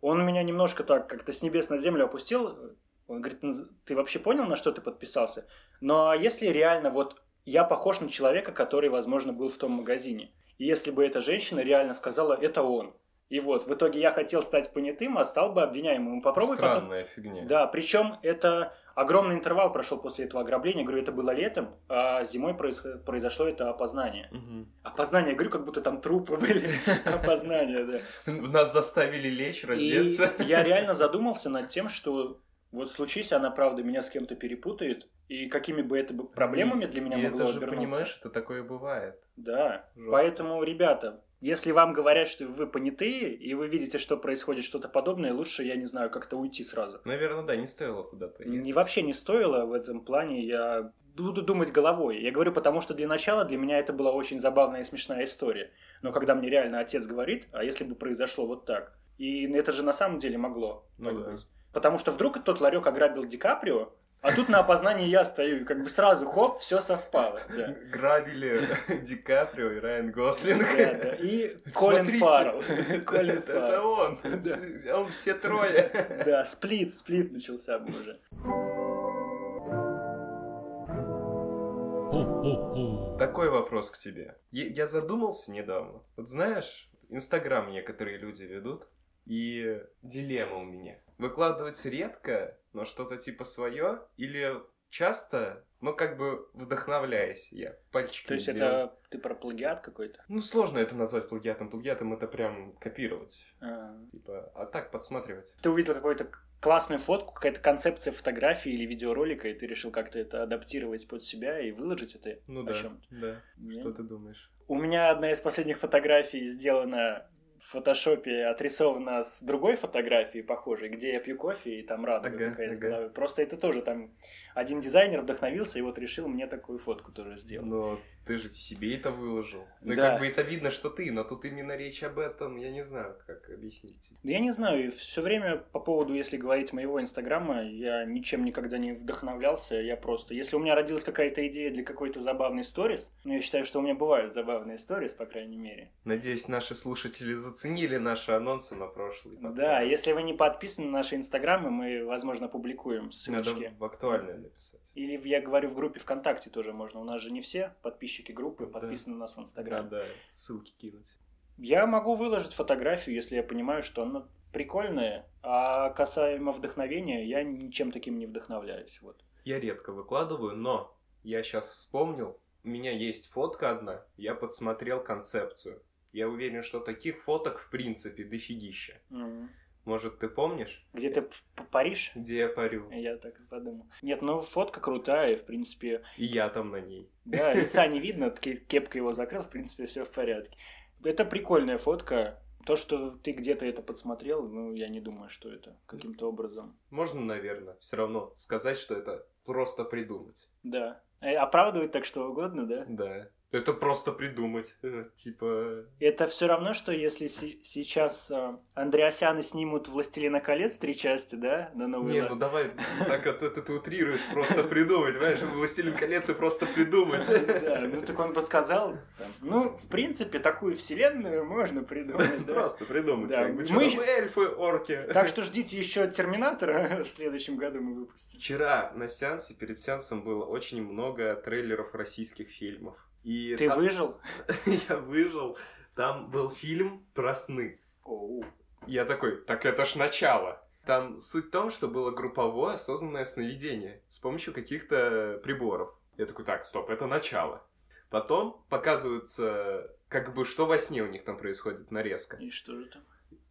он меня немножко так как-то с небес на землю опустил. Он говорит, ты вообще понял, на что ты подписался? Но если реально вот я похож на человека, который, возможно, был в том магазине. И если бы эта женщина реально сказала, это он. И вот, в итоге я хотел стать понятым, а стал бы обвиняемым. Попробуй Странная потом... фигня. Да, причем это огромный интервал прошел после этого ограбления. Говорю, это было летом, а зимой происход... произошло это опознание. Угу. Опознание, говорю, как будто там трупы были. Опознание, да. Нас заставили лечь, раздеться. И я реально задумался над тем, что вот случись она, правда, меня с кем-то перепутает, и какими бы это проблемами для меня и могло это же, обернуться. понимаешь, это такое бывает. Да, Жестко. поэтому, ребята, если вам говорят, что вы понятые, и вы видите, что происходит что-то подобное, лучше, я не знаю, как-то уйти сразу. Наверное, да, не стоило куда-то ехать. Не вообще не стоило в этом плане, я буду думать головой. Я говорю, потому что для начала для меня это была очень забавная и смешная история. Но когда мне реально отец говорит, а если бы произошло вот так? И это же на самом деле могло Ну да. быть. Потому что вдруг тот ларек ограбил Ди Каприо, а тут на опознании я стою, и как бы сразу хоп, все совпало. Да. Грабили Ди Каприо и Райан Гослинг. Да, да. И Колин Смотрите, Фаррелл. Колин Это Фаррелл. он. Да. Он все трое. Да, сплит, сплит начался бы уже. Такой вопрос к тебе. Я я задумался недавно. Вот знаешь, Инстаграм некоторые люди ведут, и дилемма у меня. Выкладывать редко, но что-то типа свое, или часто, но как бы вдохновляясь я пальчиками То есть делаю. это ты про плагиат какой-то? Ну, сложно это назвать плагиатом. Плагиатом это прям копировать. А. Типа, а так подсматривать. Ты увидел какую-то классную фотку, какая-то концепция фотографии или видеоролика, и ты решил как-то это адаптировать под себя и выложить это Ну о да, чем-то. да. Не? Что ты думаешь? У меня одна из последних фотографий сделана в фотошопе, отрисована с другой фотографией похожей, где я пью кофе, и там радуга Ага, такая из ага. головы. Просто это тоже там один дизайнер вдохновился и вот решил мне такую фотку тоже сделать. Но ты же себе это выложил. Ну и Да. как бы это видно, что ты, но тут именно речь об этом, я не знаю, как объяснить. Да Я не знаю, все время по поводу, если говорить моего инстаграма, я ничем никогда не вдохновлялся, я просто... Если у меня родилась какая-то идея для какой-то забавной сторис, ну, я считаю, что у меня бывают забавные сторис, по крайней мере. Надеюсь, наши слушатели заценили наши анонсы на прошлый подкаст. Да, если вы не подписаны на наши инстаграмы, мы, возможно, публикуем Надо ссылочки. в актуальное написать. Или я говорю в группе ВКонтакте тоже можно. У нас же не все подписчики группы Да. подписаны на нас в Да, Инстаграм. да, ссылки кинуть. Я могу выложить фотографию, если я понимаю, что она прикольная, а касаемо вдохновения, я ничем таким не вдохновляюсь. Вот. Я редко выкладываю, но я сейчас вспомнил, у меня есть фотка одна, я подсмотрел концепцию. Я уверен, что таких фоток в принципе дофигища. М. Может, ты помнишь, Где ты в П- Париж? где я парю? Я так и подумал. Нет, ну фотка крутая, в принципе, И я там на ней. да, лица не видно, кепка его закрыл, в принципе, все в порядке. Это прикольная фотка. То, что ты где-то это подсмотрел, ну, я не думаю, что это каким-то образом. Можно, наверное, все равно сказать, что это просто придумать. Да. Э, Оправдывать так что угодно, да? Да. Это просто придумать. Э, Типа... Это все равно, что если се- сейчас э, Андреасяны снимут «Властелина колец» три части, да, на Новый Не, ну давай, так это, ты утрируешь, просто придумать, понимаешь? «Властелин колец» и просто придумать. Да, ну так он бы сказал, ну, в принципе, такую вселенную можно придумать. Просто придумать. Да, как бы, мы эльфы, орки. Так что ждите еще Терминатора в следующем году мы выпустим. Вчера на сеансе, перед сеансом было очень много трейлеров российских фильмов. И Ты там- выжил? Я выжил. Там был фильм про сны. Оу. Я такой, так это ж начало. Там суть в том, что было групповое осознанное сновидение с помощью каких-то приборов. Я такой, так, стоп, это начало. Потом показывается, как бы, что во сне у них там происходит, нарезка. И что же там?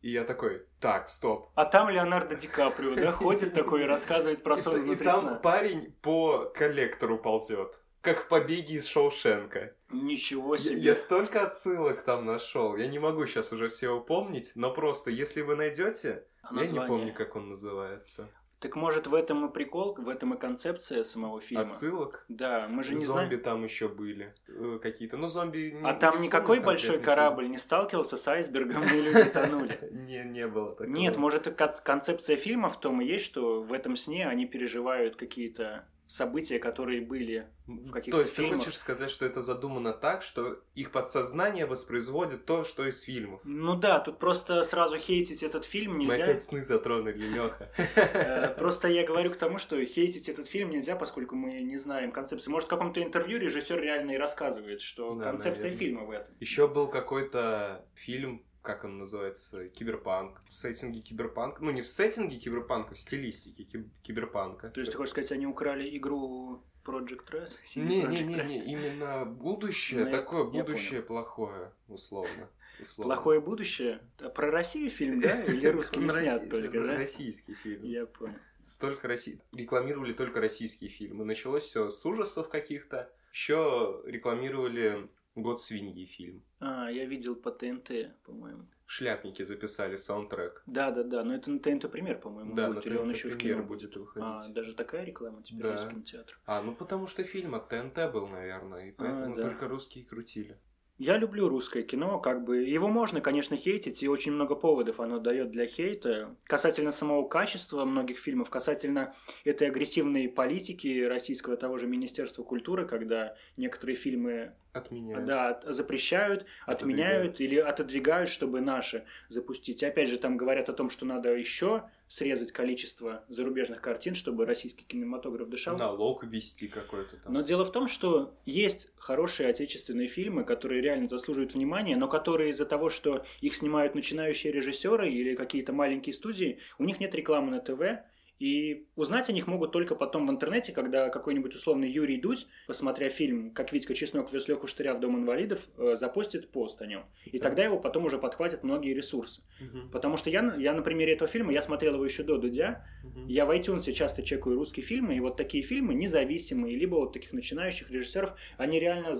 И я такой, так, стоп. А там Леонардо Ди Каприо, да, ходит такой и рассказывает про сон И, и внутри там парень по коллектору ползет. Как в побеге из Шоушенка. Ничего Я, себе. я столько отсылок там нашел. Я не могу сейчас уже все упомнить, но просто если вы найдете, А я не помню, как он называется. Так может в этом и прикол, в этом и концепция самого фильма? Отсылок. Да, мы же не зомби знаем. там еще были э, какие-то. Ну, зомби... не- А там не никакой вспомню большой корабль не сталкивался с айсбергом, и люди тонули. фильм. Не, не было такого. Нет, может, и кон- концепция фильма в том и есть, что в этом сне они переживают какие-то события, которые были в каких-то То есть фильмах. ты хочешь сказать, что это задумано так, что их подсознание воспроизводит то, что из фильмов? Ну да, тут просто сразу хейтить этот фильм Мы нельзя. опять сны затронули, Леха. Э, Просто я говорю к тому, что хейтить этот фильм нельзя, поскольку мы не знаем концепции. Может, в каком-то интервью режиссер реально и рассказывает, что концепция фильма в этом. Еще был какой-то фильм, как он называется, Киберпанк. В сеттинге Киберпанка. Ну, не в сеттинге Киберпанка, в стилистике киб- Киберпанка. То есть ты хочешь сказать, они украли игру Project Red? CD Не, не, не, не, именно будущее, Ну, я- такое я будущее плохое, условно. условно. Плохое будущее? А Про Россию фильм, да? Или русскими Он снят только, да? Российский фильм. Я понял. Столько России. Рекламировали только российские фильмы. Началось все с ужасов каких-то. Еще рекламировали Год свиньи фильм. А, я видел по ТНТ, по-моему. Шляпники записали саундтрек. Да, да, да, но это на ТНТ пример, по-моему, Да, будет, на или он еще в кино будет выходить. А, даже такая реклама теперь Да. есть в кинотеатрах. А, ну потому что фильм от ТНТ был, наверное, и поэтому да. только русские крутили. Я люблю русское кино, как бы его можно, конечно, хейтить, и очень много поводов оно дает для хейта. Касательно самого качества многих фильмов, касательно этой агрессивной политики российского того же Министерства культуры, когда некоторые фильмы От меня. да, запрещают, Отодвигают. отменяют или отодвигают, чтобы наши запустить. И опять же, там говорят о том, что надо еще срезать количество зарубежных картин, чтобы российский кинематограф дышал. Налог ввести какой-то там. Но дело в том, что есть хорошие отечественные фильмы, которые реально заслуживают внимания, но которые из-за того, что их снимают начинающие режиссеры или какие-то маленькие студии, у них нет рекламы на ТВ, и узнать о них могут только потом в интернете, когда какой-нибудь условный Юрий Дудь, посмотря фильм «Как Витька Чеснок вез Леху Штыря в Дом инвалидов», э, запостит пост о нем. И Да. тогда его потом уже подхватят многие ресурсы. Мгм. Потому что я, я на примере этого фильма, я смотрел его еще до Дудя, Мгм. я в iTunes часто чекаю русские фильмы, и вот такие фильмы независимые, либо вот таких начинающих режиссеров, они реально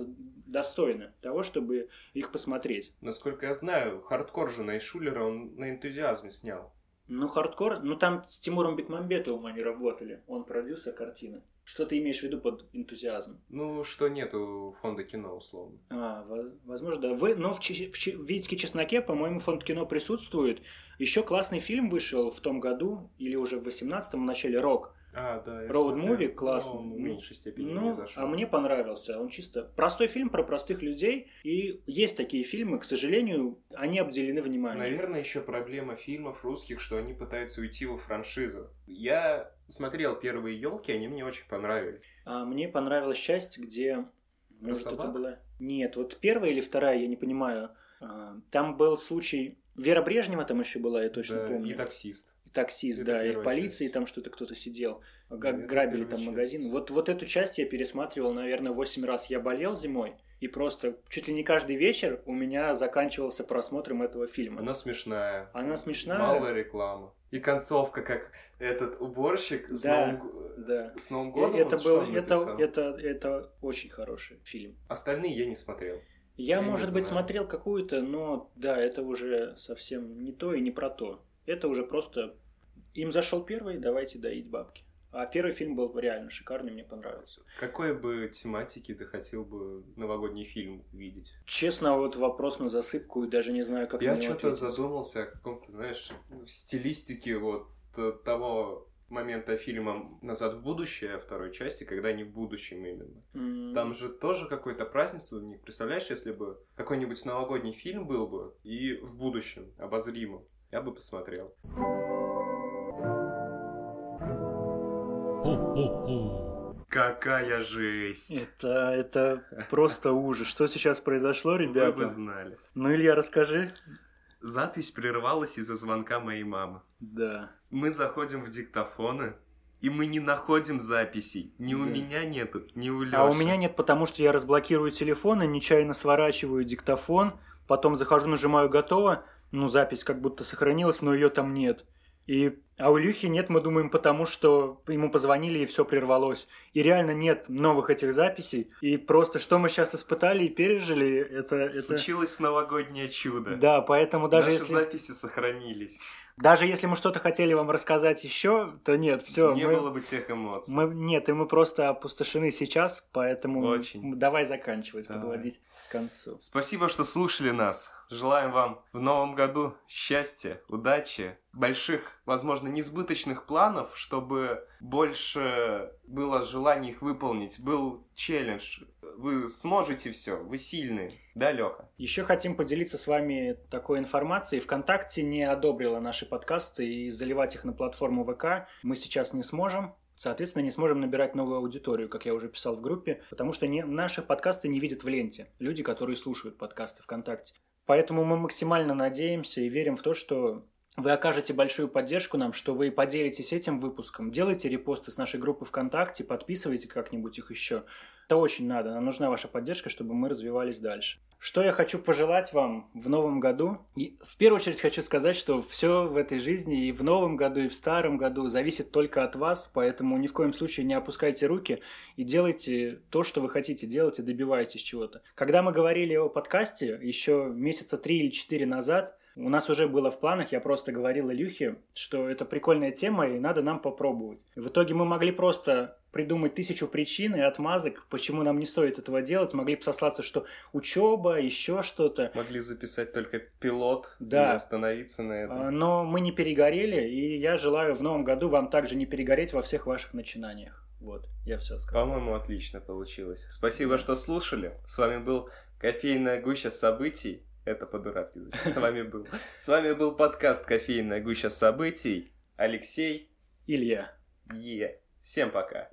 достойны того, чтобы их посмотреть. Насколько я знаю, хардкор же Найшулера он на энтузиазме снял. Ну, хардкор, ну там с Тимуром Бекмамбетовым они работали, он продюсер картины. Что ты имеешь в виду под энтузиазм? Ну, что нету фонда кино, условно. А, во- возможно, да. Вы, но в, Че- в, Че- в «Витьке чесноке», по-моему, фонд кино присутствует. Еще классный фильм вышел в том году, или уже в 18-м, в начале «Рок». А, да, я Road movie классный. Но он в меньшей степени Ну, не зашел. а мне понравился. Он чисто простой фильм про простых людей. И есть такие фильмы, к сожалению, они обделены вниманием. Наверное, еще проблема фильмов русских, что они пытаются уйти во франшизу. Я смотрел первые елки, они мне очень понравились. А мне понравилась часть, где... Про Может, это собак? была... Нет, вот первая или вторая, я не понимаю. А, Там был случай... Вера Брежнева там еще была, я точно Да, помню. И таксист. И таксист, Это да, и полиции часть. там что-то кто-то сидел, Да, как это грабили там часть. магазин. Вот, вот эту часть я пересматривал, наверное, 8 раз. Я болел зимой, и просто чуть ли не каждый вечер у меня заканчивался просмотром этого фильма. Она смешная. Она смешная. Мало рекламы. И концовка, как этот уборщик с, Да, Новым, г- Да. с Новым годом. это вот был, это, это, это очень хороший фильм. Остальные я не смотрел. Я, Я может быть, знаю. смотрел какую-то, но да, это уже совсем не то и не про то. Это уже просто им зашел первый, давайте доить бабки. А первый фильм был реально шикарный, мне понравился. Какой бы тематики ты хотел бы новогодний фильм видеть? Честно, вот вопрос на засыпку, и даже не знаю, как Я что-то задумался о каком-то, знаешь, в стилистике вот э, того момента фильма «Назад в будущее» второй части, когда они в будущем именно. М, Там же тоже какое-то празднество, не представляешь, если бы какой-нибудь новогодний фильм был бы и в будущем, обозримо, я бы посмотрел. Какая жесть! Это, это просто ужас. Что сейчас произошло, Вы бы ребята? знали. Ну, Илья, расскажи. Запись прервалась из-за звонка моей мамы. Да. Мы заходим в диктофоны, и мы не находим записей. Ни у Да. меня нету, ни у Лёши. А у меня нет, потому что я разблокирую телефон и нечаянно сворачиваю диктофон, потом захожу, нажимаю «Готово», ну, запись как будто сохранилась, но ее там нет. И, а у Илюхи нет, мы думаем, потому что ему позвонили и все прервалось. И реально нет новых этих записей. И просто что мы сейчас испытали и пережили, это... Случилось это... новогоднее чудо. Да, поэтому даже Наши если... записи сохранились. Даже если мы что-то хотели вам рассказать еще, то нет, все. Не мы, было бы тех эмоций. Мы, нет, и мы просто опустошены сейчас, поэтому Очень. давай заканчивать, Давай. подводить к концу. Спасибо, что слушали нас. Желаем вам в новом году счастья, удачи, больших, возможно, несбыточных планов, чтобы больше было желание их выполнить, был челлендж. Вы сможете все, вы сильные. Да, Леха? Еще хотим поделиться с вами такой информацией. ВКонтакте не одобрила наши подкасты и заливать их на платформу ВК мы сейчас не сможем. Соответственно, не сможем набирать новую аудиторию, как я уже писал в группе, потому что не, наши подкасты не видят в ленте. Люди, которые слушают подкасты ВКонтакте. Поэтому мы максимально надеемся и верим в то, что вы окажете большую поддержку нам, что вы поделитесь этим выпуском. Делайте репосты с нашей группы ВКонтакте, подписывайте как-нибудь их еще. Это очень надо, нам нужна ваша поддержка, чтобы мы развивались дальше. Что я хочу пожелать вам в новом году? И в первую очередь хочу сказать, что все в этой жизни и в новом году, и в старом году зависит только от вас, поэтому ни в коем случае не опускайте руки и делайте то, что вы хотите делать, и добивайтесь чего-то. Когда мы говорили о подкасте еще месяца три или четыре назад, у нас уже было в планах, я просто говорил Илюхе, что это прикольная тема и надо нам попробовать. В итоге мы могли просто придумать тысячу причин и отмазок, почему нам не стоит этого делать. Могли бы сослаться, что учеба, еще что-то. Могли записать только пилот Да. и остановиться на А, этом. Но мы не перегорели, и я желаю в новом году вам также не перегореть во всех ваших начинаниях. Вот, я все сказал. По-моему, отлично получилось. Спасибо, что слушали. С вами был кофейная гуща событий. Это по-дурацки. С вами был. С вами был подкаст «Кофейная гуща событий». Алексей Илья. Е. Всем пока.